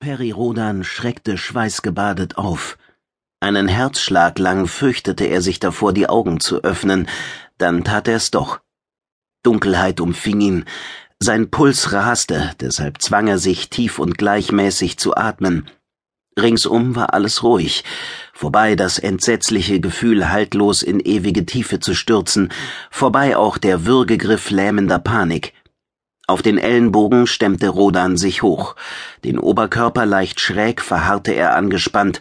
Peri Rodan schreckte schweißgebadet auf. Einen Herzschlag lang fürchtete er sich davor, die Augen zu öffnen, dann tat er es doch. Dunkelheit umfing ihn, sein Puls raste, deshalb zwang er sich, tief und gleichmäßig zu atmen. Ringsum war alles ruhig, vorbei das entsetzliche Gefühl, haltlos in ewige Tiefe zu stürzen, vorbei auch der Würgegriff lähmender Panik. Auf den Ellenbogen stemmte Rodan sich hoch. Den Oberkörper leicht schräg verharrte er angespannt.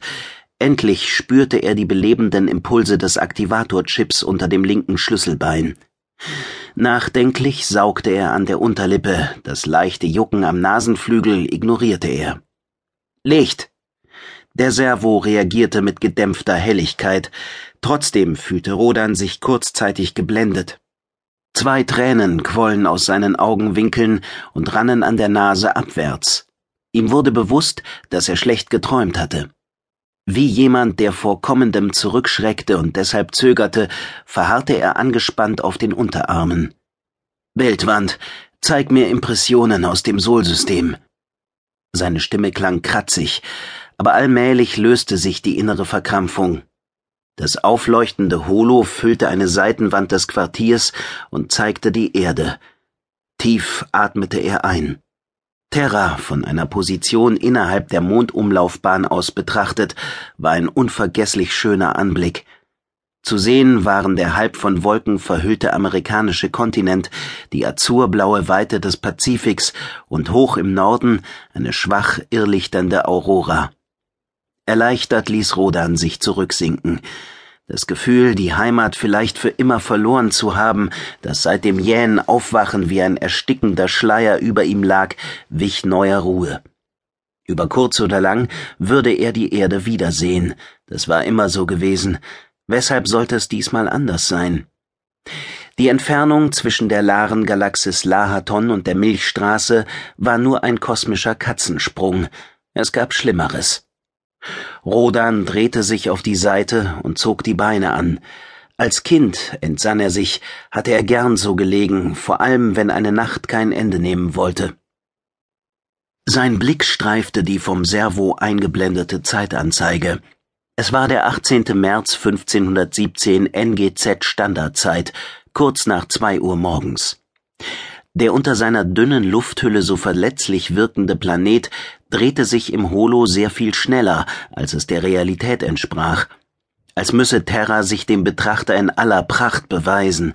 Endlich spürte er die belebenden Impulse des Aktivatorchips unter dem linken Schlüsselbein. Nachdenklich saugte er an der Unterlippe, das leichte Jucken am Nasenflügel ignorierte er. Licht! Der Servo reagierte mit gedämpfter Helligkeit, trotzdem fühlte Rodan sich kurzzeitig geblendet. Zwei Tränen quollen aus seinen Augenwinkeln und rannen an der Nase abwärts. Ihm wurde bewusst, dass er schlecht geträumt hatte. Wie jemand, der vor Kommendem zurückschreckte und deshalb zögerte, verharrte er angespannt auf den Unterarmen. Weltwand, zeig mir Impressionen aus dem Solsystem. Seine Stimme klang kratzig, aber allmählich löste sich die innere Verkrampfung. Das aufleuchtende Holo füllte eine Seitenwand des Quartiers und zeigte die Erde. Tief atmete er ein. Terra, von einer Position innerhalb der Mondumlaufbahn aus betrachtet, war ein unvergesslich schöner Anblick. Zu sehen waren der halb von Wolken verhüllte amerikanische Kontinent, die azurblaue Weite des Pazifiks und hoch im Norden eine schwach irrlichternde Aurora. Erleichtert ließ Rodan sich zurücksinken. Das Gefühl, die Heimat vielleicht für immer verloren zu haben, das seit dem jähen Aufwachen wie ein erstickender Schleier über ihm lag, wich neuer Ruhe. Über kurz oder lang würde er die Erde wiedersehen. Das war immer so gewesen. Weshalb sollte es diesmal anders sein? Die Entfernung zwischen der Laren-Galaxis Lahaton und der Milchstraße war nur ein kosmischer Katzensprung. Es gab Schlimmeres. Rodan drehte sich auf die Seite und zog die Beine an. Als Kind, entsann er sich, hatte er gern so gelegen, vor allem wenn eine Nacht kein Ende nehmen wollte. Sein Blick streifte die vom Servo eingeblendete Zeitanzeige. Es war der 18. März 1517 NGZ Standardzeit, kurz nach zwei Uhr morgens. Der unter seiner dünnen Lufthülle so verletzlich wirkende Planet drehte sich im Holo sehr viel schneller, als es der Realität entsprach. Als müsse Terra sich dem Betrachter in aller Pracht beweisen.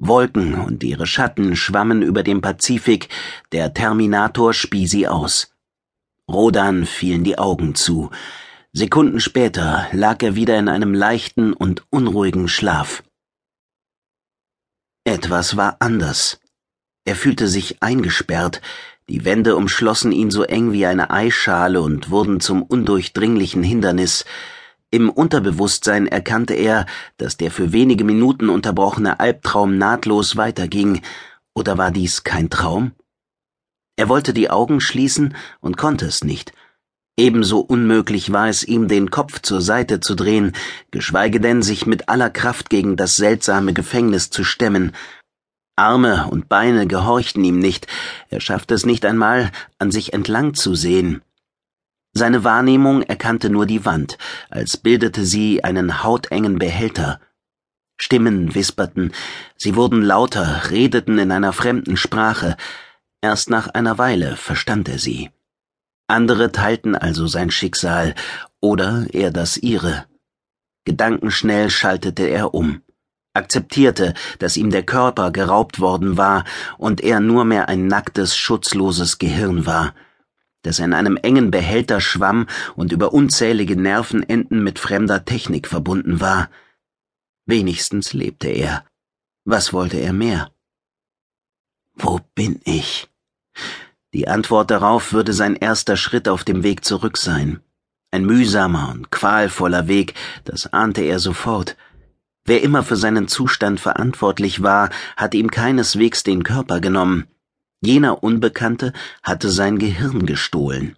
Wolken und ihre Schatten schwammen über dem Pazifik, der Terminator spie sie aus. Rodan fielen die Augen zu. Sekunden später lag er wieder in einem leichten und unruhigen Schlaf. Etwas war anders. Er fühlte sich eingesperrt, die Wände umschlossen ihn so eng wie eine Eischale und wurden zum undurchdringlichen Hindernis. Im Unterbewusstsein erkannte er, dass der für wenige Minuten unterbrochene Albtraum nahtlos weiterging, oder war dies kein Traum? Er wollte die Augen schließen und konnte es nicht. Ebenso unmöglich war es ihm, den Kopf zur Seite zu drehen, geschweige denn sich mit aller Kraft gegen das seltsame Gefängnis zu stemmen, Arme und Beine gehorchten ihm nicht, er schaffte es nicht einmal, an sich entlang zu sehen. Seine Wahrnehmung erkannte nur die Wand, als bildete sie einen hautengen Behälter. Stimmen wisperten, sie wurden lauter, redeten in einer fremden Sprache. Erst nach einer Weile verstand er sie. Andere teilten also sein Schicksal, oder er das ihre. Gedankenschnell schaltete er um akzeptierte, dass ihm der Körper geraubt worden war und er nur mehr ein nacktes, schutzloses Gehirn war, das in einem engen Behälter schwamm und über unzählige Nervenenden mit fremder Technik verbunden war. Wenigstens lebte er. Was wollte er mehr? Wo bin ich? Die Antwort darauf würde sein erster Schritt auf dem Weg zurück sein. Ein mühsamer und qualvoller Weg, das ahnte er sofort. Wer immer für seinen Zustand verantwortlich war, hatte ihm keineswegs den Körper genommen. Jener Unbekannte hatte sein Gehirn gestohlen.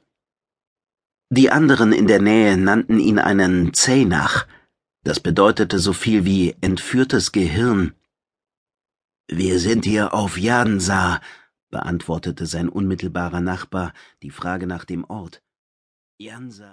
Die anderen in der Nähe nannten ihn einen Zeynach. Das bedeutete so viel wie entführtes Gehirn. Wir sind hier auf Jansa, beantwortete sein unmittelbarer Nachbar die Frage nach dem Ort. Jan sah